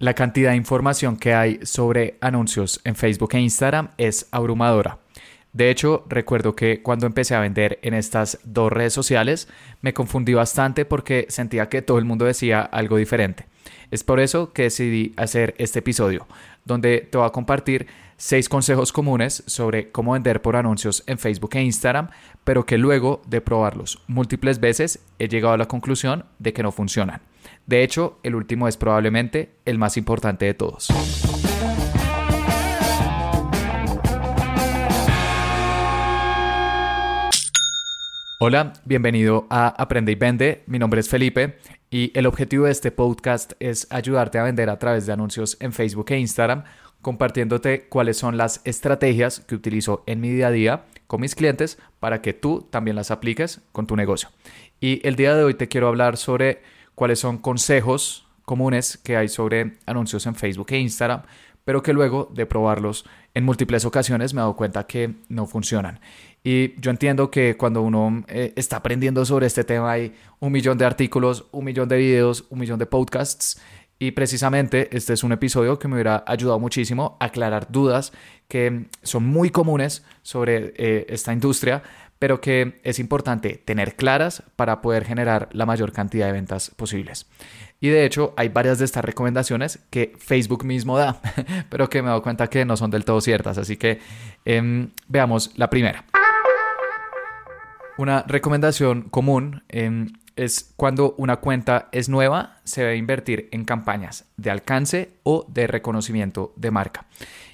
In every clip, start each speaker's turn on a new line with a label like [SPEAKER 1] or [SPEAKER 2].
[SPEAKER 1] La cantidad de información que hay sobre anuncios en Facebook e Instagram es abrumadora. De hecho, recuerdo que cuando empecé a vender en estas dos redes sociales, me confundí bastante porque sentía que todo el mundo decía algo diferente. Es por eso que decidí hacer este episodio, donde te voy a compartir seis consejos comunes sobre cómo vender por anuncios en Facebook e Instagram, pero que luego de probarlos múltiples veces he llegado a la conclusión de que no funcionan. De hecho, el último es probablemente el más importante de todos. Hola, bienvenido a Aprende y Vende. Mi nombre es Felipe y el objetivo de este podcast es ayudarte a vender a través de anuncios en Facebook e Instagram, compartiéndote cuáles son las estrategias que utilizo en mi día a día con mis clientes para que tú también las apliques con tu negocio. Y el día de hoy te quiero hablar sobre cuáles son consejos comunes que hay sobre anuncios en Facebook e Instagram, pero que luego de probarlos en múltiples ocasiones me he dado cuenta que no funcionan. Y yo entiendo que cuando uno eh, está aprendiendo sobre este tema hay un millón de artículos, un millón de videos, un millón de podcasts. Y precisamente este es un episodio que me hubiera ayudado muchísimo a aclarar dudas que son muy comunes sobre eh, esta industria, pero que es importante tener claras para poder generar la mayor cantidad de ventas posibles. Y de hecho hay varias de estas recomendaciones que Facebook mismo da, pero que me he dado cuenta que no son del todo ciertas. Así que em, veamos la primera. Una recomendación común em, es cuando una cuenta es nueva, se debe invertir en campañas de alcance o de reconocimiento de marca.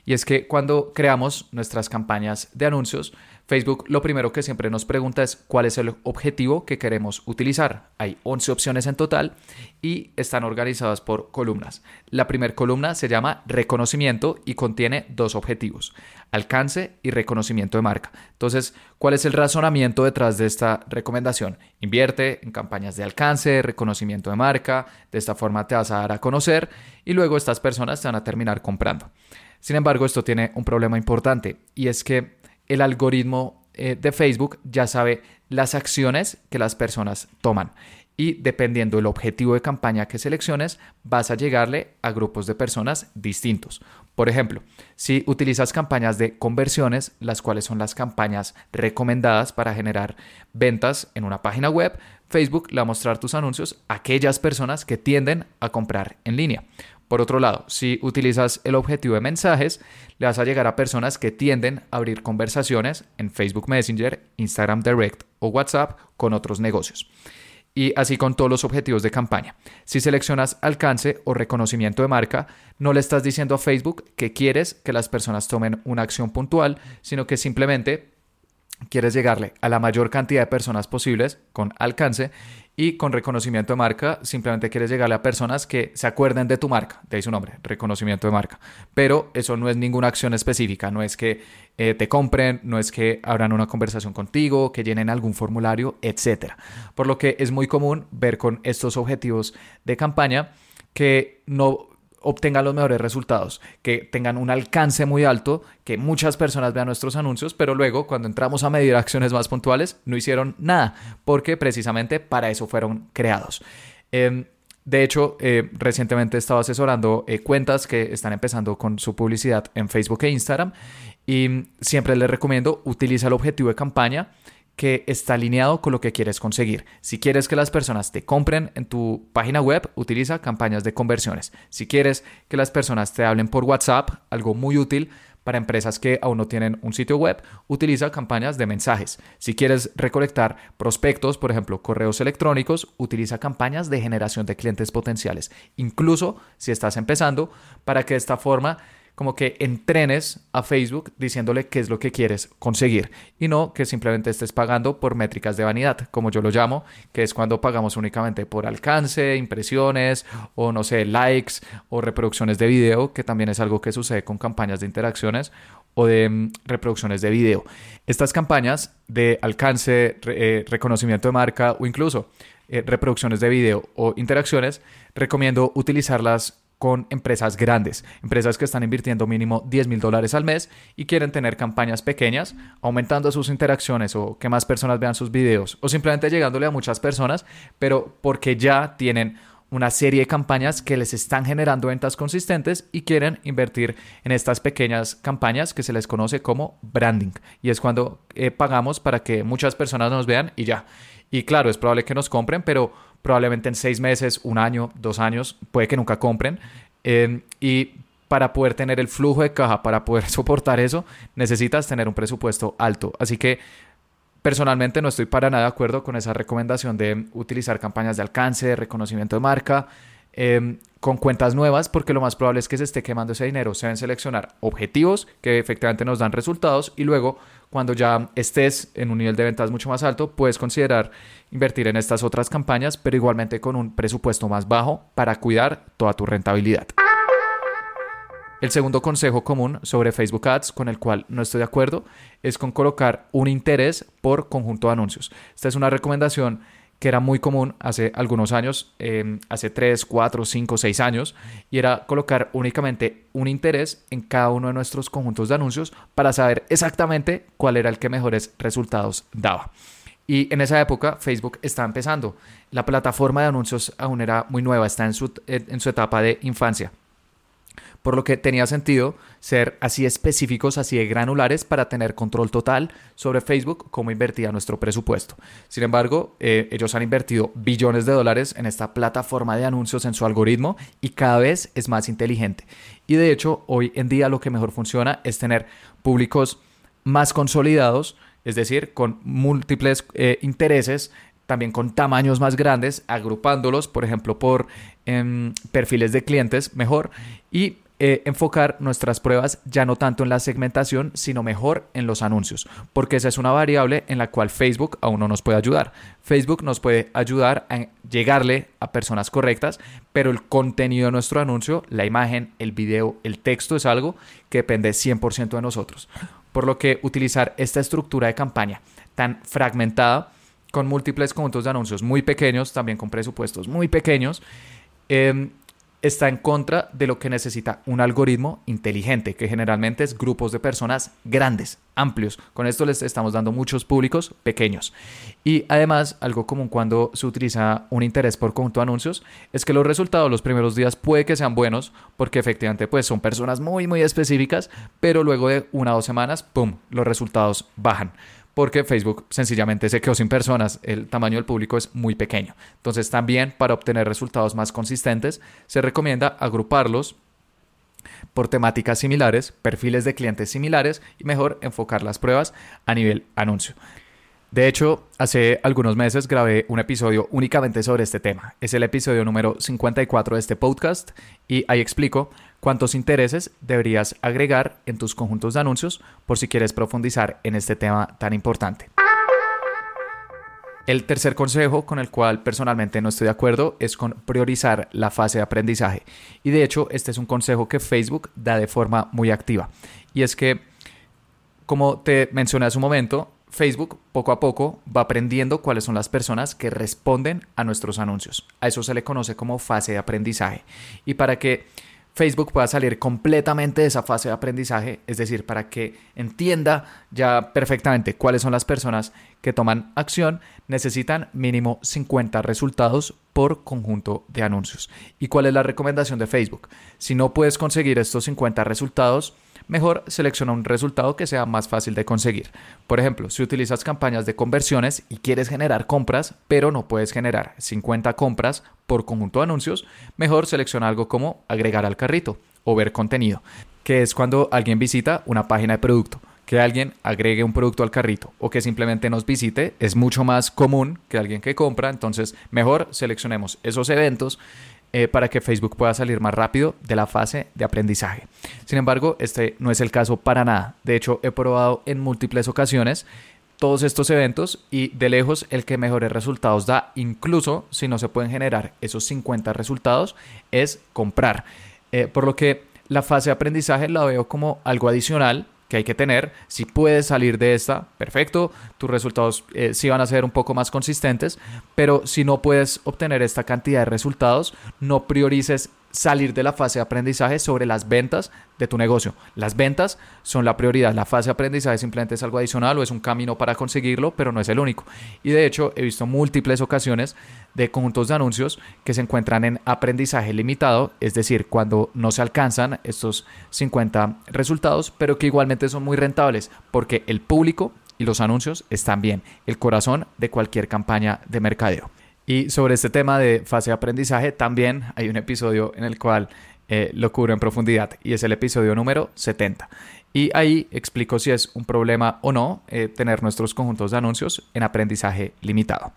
[SPEAKER 1] Y es que cuando creamos nuestras campañas de anuncios, Facebook lo primero que siempre nos pregunta es cuál es el objetivo que queremos utilizar. Hay 11 opciones en total y están organizadas por columnas. La primera columna se llama reconocimiento y contiene dos objetivos, alcance y reconocimiento de marca. Entonces, ¿cuál es el razonamiento detrás de esta recomendación? Invierte en campañas de alcance, reconocimiento de marca, de esta forma te vas a dar a conocer y luego estas personas te van a terminar comprando. Sin embargo, esto tiene un problema importante y es que el algoritmo eh, de Facebook ya sabe las acciones que las personas toman y dependiendo del objetivo de campaña que selecciones, vas a llegarle a grupos de personas distintos. Por ejemplo, si utilizas campañas de conversiones, las cuales son las campañas recomendadas para generar ventas en una página web, Facebook le va a mostrar tus anuncios a aquellas personas que tienden a comprar en línea. Por otro lado, si utilizas el objetivo de mensajes, le vas a llegar a personas que tienden a abrir conversaciones en Facebook Messenger, Instagram Direct o WhatsApp con otros negocios. Y así con todos los objetivos de campaña. Si seleccionas alcance o reconocimiento de marca, no le estás diciendo a Facebook que quieres que las personas tomen una acción puntual, sino que simplemente quieres llegarle a la mayor cantidad de personas posibles con alcance y con reconocimiento de marca simplemente quieres llegarle a personas que se acuerden de tu marca, de ahí su nombre, reconocimiento de marca. Pero eso no es ninguna acción específica, no es que eh, te compren, no es que abran una conversación contigo, que llenen algún formulario, etc. Por lo que es muy común ver con estos objetivos de campaña que no obtengan los mejores resultados, que tengan un alcance muy alto, que muchas personas vean nuestros anuncios, pero luego cuando entramos a medir acciones más puntuales no hicieron nada, porque precisamente para eso fueron creados. Em, de hecho, eh, recientemente he estado asesorando eh, cuentas que están empezando con su publicidad en Facebook e Instagram y siempre les recomiendo utiliza el objetivo de campaña que está alineado con lo que quieres conseguir. Si quieres que las personas te compren en tu página web, utiliza campañas de conversiones. Si quieres que las personas te hablen por WhatsApp, algo muy útil para empresas que aún no tienen un sitio web, utiliza campañas de mensajes. Si quieres recolectar prospectos, por ejemplo, correos electrónicos, utiliza campañas de generación de clientes potenciales. Incluso si estás empezando, para que de esta forma como que entrenes a Facebook diciéndole qué es lo que quieres conseguir y no que simplemente estés pagando por métricas de vanidad, como yo lo llamo, que es cuando pagamos únicamente por alcance, impresiones o no sé, likes o reproducciones de video, que también es algo que sucede con campañas de interacciones o de mm, reproducciones de video. Estas campañas de alcance, eh, reconocimiento de marca o incluso eh, reproducciones de video o interacciones, recomiendo utilizarlas con empresas grandes, empresas que están invirtiendo mínimo 10 mil dólares al mes y quieren tener campañas pequeñas, aumentando sus interacciones o que más personas vean sus videos o simplemente llegándole a muchas personas, pero porque ya tienen una serie de campañas que les están generando ventas consistentes y quieren invertir en estas pequeñas campañas que se les conoce como branding. Y es cuando eh, pagamos para que muchas personas nos vean y ya. Y claro, es probable que nos compren, pero probablemente en seis meses, un año, dos años, puede que nunca compren. Em, y para poder tener el flujo de caja, para poder soportar eso, necesitas tener un presupuesto alto. Así que Personalmente no estoy para nada de acuerdo con esa recomendación de utilizar campañas de alcance, de reconocimiento de marca, em, con cuentas nuevas, porque lo más probable es que se esté quemando ese dinero. Se deben seleccionar objetivos que efectivamente nos dan resultados y luego, cuando ya estés en un nivel de ventas mucho más alto, puedes considerar invertir en estas otras campañas, pero igualmente con un presupuesto más bajo para cuidar toda tu rentabilidad. El segundo consejo común sobre Facebook Ads con el cual no estoy de acuerdo es con colocar un interés por conjunto de anuncios. Esta es una recomendación que era muy común hace algunos años, em, hace 3, 4, 5, 6 años, y era colocar únicamente un interés en cada uno de nuestros conjuntos de anuncios para saber exactamente cuál era el que mejores resultados daba. Y en esa época Facebook estaba empezando. La plataforma de anuncios aún era muy nueva, está en su, en su etapa de infancia por lo que tenía sentido ser así específicos, así de granulares para tener control total sobre Facebook, cómo invertía nuestro presupuesto. Sin embargo, eh, ellos han invertido billones de dólares en esta plataforma de anuncios en su algoritmo y cada vez es más inteligente. Y de hecho, hoy en día lo que mejor funciona es tener públicos más consolidados, es decir, con múltiples eh, intereses también con tamaños más grandes, agrupándolos, por ejemplo, por em, perfiles de clientes mejor y eh, enfocar nuestras pruebas ya no tanto en la segmentación, sino mejor en los anuncios, porque esa es una variable en la cual Facebook aún no nos puede ayudar. Facebook nos puede ayudar a llegarle a personas correctas, pero el contenido de nuestro anuncio, la imagen, el video, el texto es algo que depende 100% de nosotros. Por lo que utilizar esta estructura de campaña tan fragmentada, con múltiples conjuntos de anuncios muy pequeños, también con presupuestos muy pequeños, eh, está en contra de lo que necesita un algoritmo inteligente, que generalmente es grupos de personas grandes, amplios. Con esto les estamos dando muchos públicos pequeños. Y además, algo común cuando se utiliza un interés por conjunto de anuncios es que los resultados los primeros días puede que sean buenos, porque efectivamente pues son personas muy muy específicas, pero luego de una o dos semanas, ¡pum!, los resultados bajan porque Facebook sencillamente se quedó sin personas, el tamaño del público es muy pequeño. Entonces también para obtener resultados más consistentes se recomienda agruparlos por temáticas similares, perfiles de clientes similares y mejor enfocar las pruebas a nivel anuncio. De hecho, hace algunos meses grabé un episodio únicamente sobre este tema. Es el episodio número 54 de este podcast y ahí explico cuántos intereses deberías agregar en tus conjuntos de anuncios por si quieres profundizar en este tema tan importante. El tercer consejo con el cual personalmente no estoy de acuerdo es con priorizar la fase de aprendizaje. Y de hecho, este es un consejo que Facebook da de forma muy activa. Y es que, como te mencioné hace un momento, Facebook poco a poco va aprendiendo cuáles son las personas que responden a nuestros anuncios. A eso se le conoce como fase de aprendizaje. Y para que Facebook pueda salir completamente de esa fase de aprendizaje, es decir, para que entienda ya perfectamente cuáles son las personas que toman acción, necesitan mínimo 50 resultados por conjunto de anuncios. ¿Y cuál es la recomendación de Facebook? Si no puedes conseguir estos 50 resultados, mejor selecciona un resultado que sea más fácil de conseguir. Por ejemplo, si utilizas campañas de conversiones y quieres generar compras, pero no puedes generar 50 compras por conjunto de anuncios, mejor selecciona algo como agregar al carrito o ver contenido, que es cuando alguien visita una página de producto. Que alguien agregue un producto al carrito o que simplemente nos visite es mucho más común que alguien que compra, entonces mejor seleccionemos esos eventos eh, para que Facebook pueda salir más rápido de la fase de aprendizaje. Sin embargo, este no es el caso para nada. De hecho, he probado en múltiples ocasiones todos estos eventos y de lejos el que mejores resultados da, incluso si no se pueden generar esos 50 resultados, es comprar. Eh, por lo que la fase de aprendizaje la veo como algo adicional que hay que tener. Si puedes salir de esta, perfecto, tus resultados eh, sí van a ser un poco más consistentes, pero si no puedes obtener esta cantidad de resultados, no priorices salir de la fase de aprendizaje sobre las ventas de tu negocio. Las ventas son la prioridad. La fase de aprendizaje simplemente es algo adicional o es un camino para conseguirlo, pero no es el único. Y de hecho he visto múltiples ocasiones de conjuntos de anuncios que se encuentran en aprendizaje limitado, es decir, cuando no se alcanzan estos 50 resultados, pero que igualmente son muy rentables porque el público y los anuncios están bien, el corazón de cualquier campaña de mercadeo. Y sobre este tema de fase de aprendizaje también hay un episodio en el cual eh, lo cubro en profundidad y es el episodio número 70. Y ahí explico si es un problema o no eh, tener nuestros conjuntos de anuncios en aprendizaje limitado.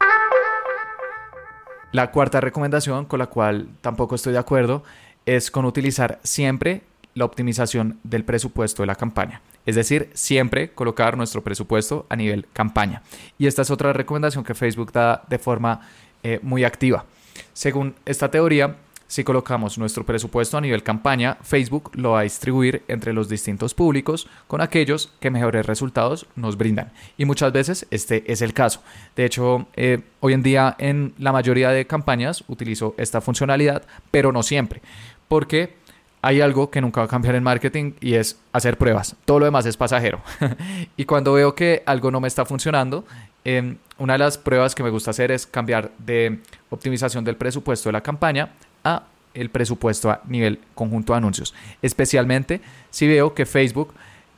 [SPEAKER 1] La cuarta recomendación con la cual tampoco estoy de acuerdo es con utilizar siempre la optimización del presupuesto de la campaña. Es decir, siempre colocar nuestro presupuesto a nivel campaña. Y esta es otra recomendación que Facebook da de forma eh, muy activa. Según esta teoría, si colocamos nuestro presupuesto a nivel campaña, Facebook lo va a distribuir entre los distintos públicos con aquellos que mejores resultados nos brindan. Y muchas veces este es el caso. De hecho, eh, hoy en día en la mayoría de campañas utilizo esta funcionalidad, pero no siempre. Porque hay algo que nunca va a cambiar en marketing y es hacer pruebas. Todo lo demás es pasajero. y cuando veo que algo no me está funcionando, em, una de las pruebas que me gusta hacer es cambiar de optimización del presupuesto de la campaña a el presupuesto a nivel conjunto de anuncios. Especialmente si veo que Facebook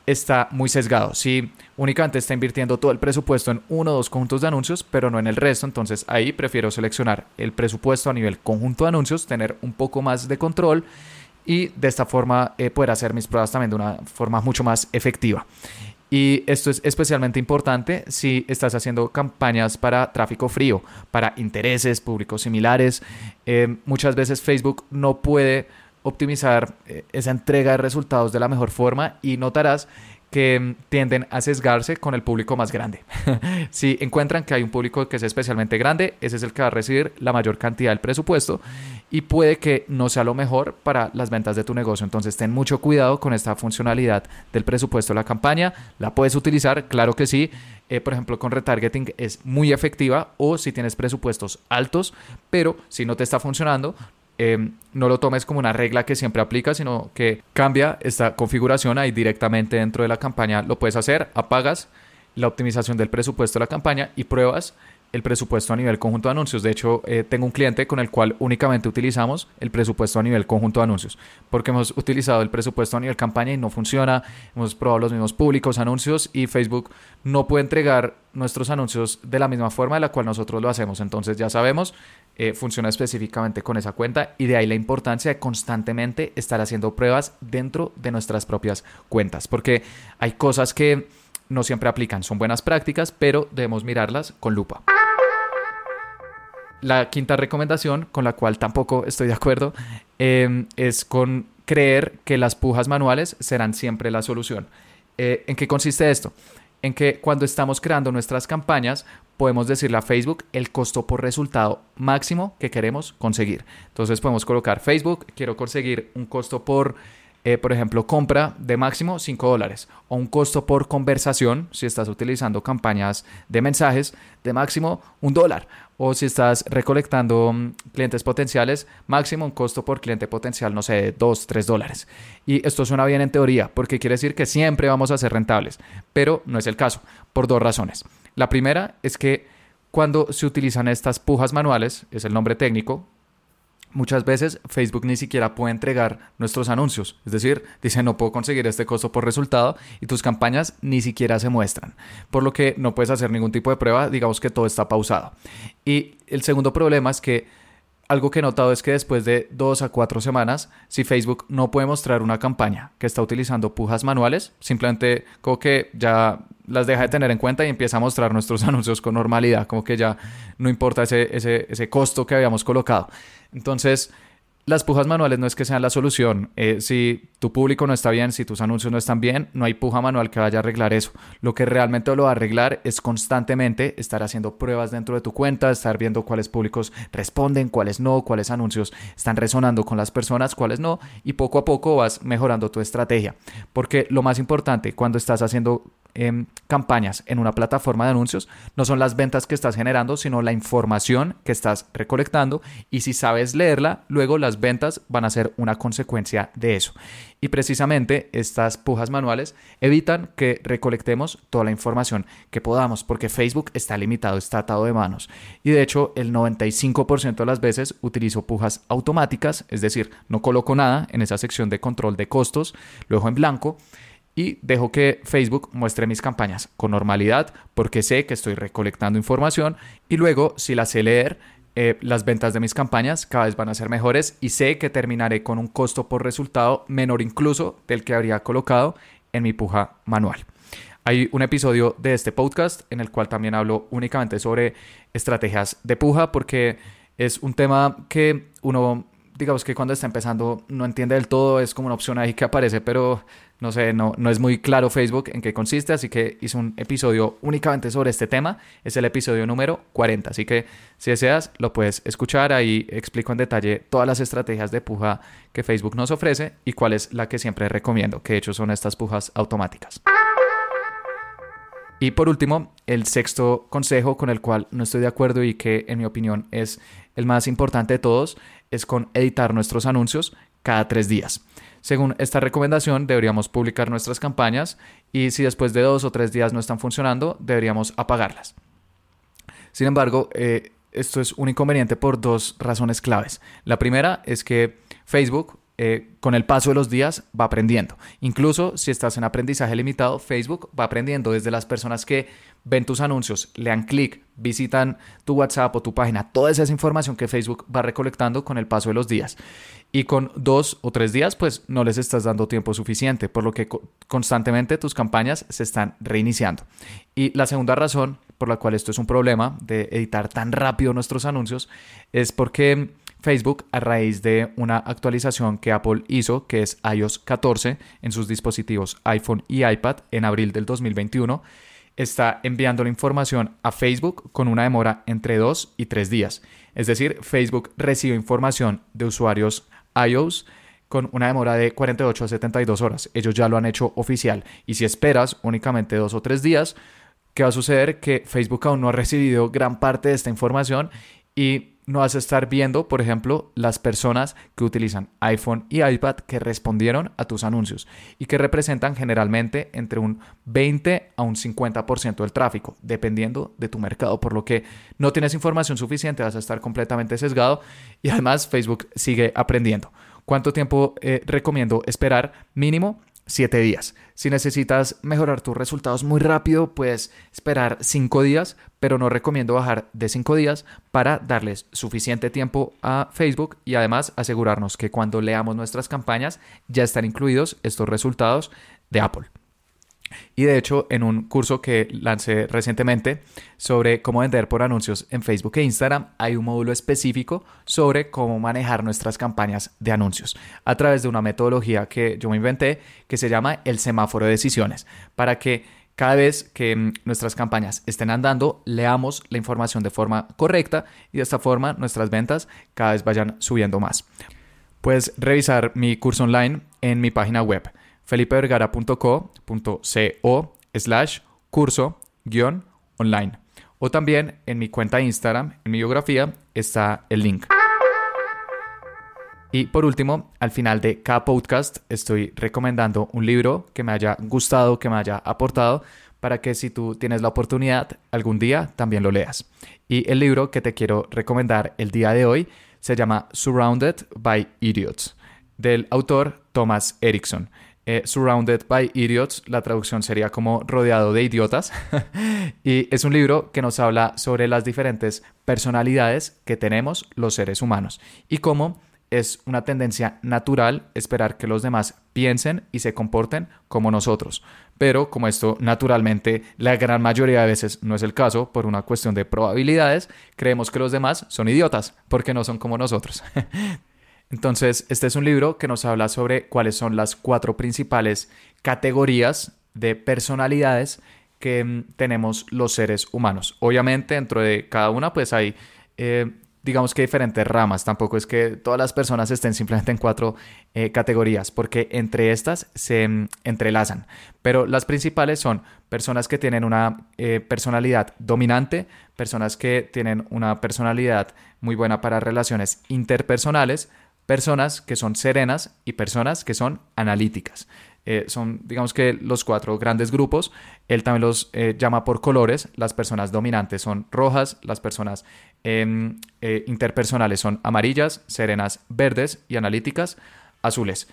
[SPEAKER 1] está muy sesgado. Si únicamente está invirtiendo todo el presupuesto en uno o dos conjuntos de anuncios, pero no en el resto, entonces ahí prefiero seleccionar el presupuesto a nivel conjunto de anuncios, tener un poco más de control y de esta forma eh, poder hacer mis pruebas también de una forma mucho más efectiva. Y esto es especialmente importante si estás haciendo campañas para tráfico frío, para intereses públicos similares. Eh, muchas veces Facebook no puede optimizar eh, esa entrega de resultados de la mejor forma y notarás que mm, tienden a sesgarse con el público más grande. si encuentran que hay un público que es especialmente grande, ese es el que va a recibir la mayor cantidad del presupuesto y puede que no sea lo mejor para las ventas de tu negocio. Entonces ten mucho cuidado con esta funcionalidad del presupuesto de la campaña. La puedes utilizar, claro que sí. Eh, por ejemplo, con retargeting es muy efectiva o si tienes presupuestos altos, pero si no te está funcionando, Em, no lo tomes como una regla que siempre aplica, sino que cambia esta configuración ahí directamente dentro de la campaña. Lo puedes hacer, apagas la optimización del presupuesto de la campaña y pruebas el presupuesto a nivel conjunto de anuncios. De hecho, eh, tengo un cliente con el cual únicamente utilizamos el presupuesto a nivel conjunto de anuncios, porque hemos utilizado el presupuesto a nivel campaña y no funciona. Hemos probado los mismos públicos, anuncios y Facebook no puede entregar nuestros anuncios de la misma forma de la cual nosotros lo hacemos. Entonces ya sabemos, eh, funciona específicamente con esa cuenta y de ahí la importancia de constantemente estar haciendo pruebas dentro de nuestras propias cuentas, porque hay cosas que no siempre aplican, son buenas prácticas, pero debemos mirarlas con lupa. La quinta recomendación, con la cual tampoco estoy de acuerdo, em, es con creer que las pujas manuales serán siempre la solución. Eh, ¿En qué consiste esto? En que cuando estamos creando nuestras campañas podemos decirle a Facebook el costo por resultado máximo que queremos conseguir. Entonces podemos colocar Facebook, quiero conseguir un costo por eh, por ejemplo, compra de máximo 5 dólares o un costo por conversación, si estás utilizando campañas de mensajes, de máximo un dólar. O si estás recolectando mm, clientes potenciales, máximo un costo por cliente potencial, no sé, 2, 3 dólares. Y esto suena bien en teoría, porque quiere decir que siempre vamos a ser rentables, pero no es el caso, por dos razones. La primera es que cuando se utilizan estas pujas manuales, es el nombre técnico, muchas veces Facebook ni siquiera puede entregar nuestros anuncios. Es decir, dice no puedo conseguir este costo por resultado y tus campañas ni siquiera se muestran. Por lo que no puedes hacer ningún tipo de prueba, digamos que todo está pausado. Y el segundo problema es que algo que he notado es que después de dos a cuatro semanas, si Facebook no puede mostrar una campaña que está utilizando pujas manuales, simplemente como que ya las deja de tener en cuenta y empieza a mostrar nuestros anuncios con normalidad, como que ya no importa ese, ese, ese costo que habíamos colocado. Entonces, las pujas manuales no es que sean la solución. Eh, si tu público no está bien, si tus anuncios no están bien, no hay puja manual que vaya a arreglar eso. Lo que realmente lo va a arreglar es constantemente estar haciendo pruebas dentro de tu cuenta, estar viendo cuáles públicos responden, cuáles no, cuáles anuncios están resonando con las personas, cuáles no, y poco a poco vas mejorando tu estrategia. Porque lo más importante cuando estás haciendo em, campañas en una plataforma de anuncios no son las ventas que estás generando, sino la información que estás recolectando y si sabes leerla, luego las ventas van a ser una consecuencia de eso. Y precisamente estas pujas manuales evitan que recolectemos toda la información que podamos, porque Facebook está limitado, está atado de manos. Y de hecho, el 95% de las veces utilizo pujas automáticas, es decir, no coloco nada en esa sección de control de costos, lo dejo en blanco y dejo que Facebook muestre mis campañas con normalidad porque sé que estoy recolectando información y luego si la sé leer eh, las ventas de mis campañas cada vez van a ser mejores y sé que terminaré con un costo por resultado menor incluso del que habría colocado en mi puja manual. Hay un episodio de este podcast en el cual también hablo únicamente sobre estrategias de puja porque es un tema que uno digamos que cuando está empezando no entiende del todo, es como una opción ahí que aparece, pero no sé, no, no es muy claro Facebook en qué consiste, así que hice un episodio únicamente sobre este tema, es el episodio número 40, así que si deseas lo puedes escuchar, ahí explico en detalle todas las estrategias de puja que Facebook nos ofrece y cuál es la que siempre recomiendo, que de hecho son estas pujas automáticas. Y por último, el sexto consejo con el cual no estoy de acuerdo y que en mi opinión es el más importante de todos es con editar nuestros anuncios cada tres días. Según esta recomendación, deberíamos publicar nuestras campañas y si después de dos o tres días no están funcionando, deberíamos apagarlas. Sin embargo, eh, esto es un inconveniente por dos razones claves. La primera es que Facebook eh, con el paso de los días va aprendiendo. Incluso si estás en aprendizaje limitado, Facebook va aprendiendo desde las personas que ven tus anuncios, le dan clic, visitan tu WhatsApp o tu página, toda esa información que Facebook va recolectando con el paso de los días. Y con dos o tres días, pues no les estás dando tiempo suficiente, por lo que constantemente tus campañas se están reiniciando. Y la segunda razón por la cual esto es un problema de editar tan rápido nuestros anuncios es porque Facebook a raíz de una actualización que Apple hizo, que es iOS 14 en sus dispositivos iPhone y iPad en abril del 2021, está enviando la información a Facebook con una demora entre 2 y 3 días. Es decir, Facebook recibe información de usuarios iOS con una demora de 48 a 72 horas. Ellos ya lo han hecho oficial. Y si esperas únicamente 2 o 3 días, ¿qué va a suceder? Que Facebook aún no ha recibido gran parte de esta información y no vas a estar viendo, por ejemplo, las personas que utilizan iPhone y iPad que respondieron a tus anuncios y que representan generalmente entre un 20 a un 50% del tráfico, dependiendo de tu mercado, por lo que no tienes información suficiente, vas a estar completamente sesgado y además Facebook sigue aprendiendo. ¿Cuánto tiempo eh, recomiendo esperar? Mínimo 7 días. Si necesitas mejorar tus resultados muy rápido, puedes esperar 5 días, pero no recomiendo bajar de 5 días para darles suficiente tiempo a Facebook y además asegurarnos que cuando leamos nuestras campañas ya están incluidos estos resultados de Apple. Y de hecho, en un curso que lancé recientemente sobre cómo vender por anuncios en Facebook e Instagram, hay un módulo específico sobre cómo manejar nuestras campañas de anuncios a través de una metodología que yo me inventé que se llama el semáforo de decisiones, para que cada vez que mm, nuestras campañas estén andando, leamos la información de forma correcta y de esta forma nuestras ventas cada vez vayan subiendo más. Puedes revisar mi curso online en mi página web felipevergara.co.co slash curso guion online. O también en mi cuenta de Instagram, en mi biografía, está el link. Y por último, al final de cada podcast estoy recomendando un libro que me haya gustado, que me haya aportado, para que si tú tienes la oportunidad algún día también lo leas. Y el libro que te quiero recomendar el día de hoy se llama Surrounded by Idiots, del autor Thomas Erickson. Eh, surrounded by Idiots, la traducción sería como rodeado de idiotas. y es un libro que nos habla sobre las diferentes personalidades que tenemos los seres humanos y cómo es una tendencia natural esperar que los demás piensen y se comporten como nosotros. Pero como esto naturalmente la gran mayoría de veces no es el caso por una cuestión de probabilidades, creemos que los demás son idiotas porque no son como nosotros. Entonces, este es un libro que nos habla sobre cuáles son las cuatro principales categorías de personalidades que mm, tenemos los seres humanos. Obviamente, dentro de cada una, pues hay eh, digamos que diferentes ramas, tampoco es que todas las personas estén simplemente en cuatro eh, categorías, porque entre estas se mm, entrelazan, pero las principales son personas que tienen una eh, personalidad dominante, personas que tienen una personalidad muy buena para relaciones interpersonales, personas que son serenas y personas que son analíticas. Eh, son, digamos que, los cuatro grandes grupos. Él también los eh, llama por colores. Las personas dominantes son rojas, las personas em, eh, interpersonales son amarillas, serenas verdes y analíticas azules.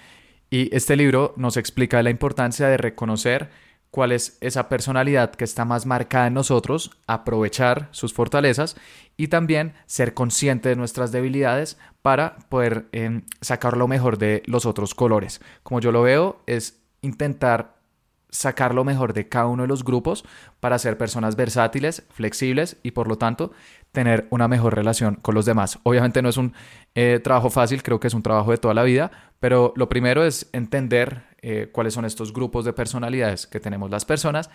[SPEAKER 1] Y este libro nos explica la importancia de reconocer cuál es esa personalidad que está más marcada en nosotros, aprovechar sus fortalezas y también ser consciente de nuestras debilidades para poder em, sacar lo mejor de los otros colores. Como yo lo veo, es intentar sacar lo mejor de cada uno de los grupos para ser personas versátiles, flexibles y por lo tanto tener una mejor relación con los demás. Obviamente no es un eh, trabajo fácil, creo que es un trabajo de toda la vida, pero lo primero es entender eh, cuáles son estos grupos de personalidades que tenemos las personas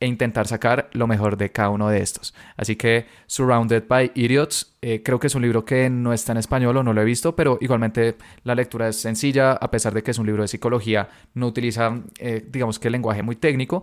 [SPEAKER 1] e intentar sacar lo mejor de cada uno de estos. Así que Surrounded by Idiots, eh, creo que es un libro que no está en español o no lo he visto, pero igualmente la lectura es sencilla, a pesar de que es un libro de psicología, no utiliza, eh, digamos que el lenguaje muy técnico,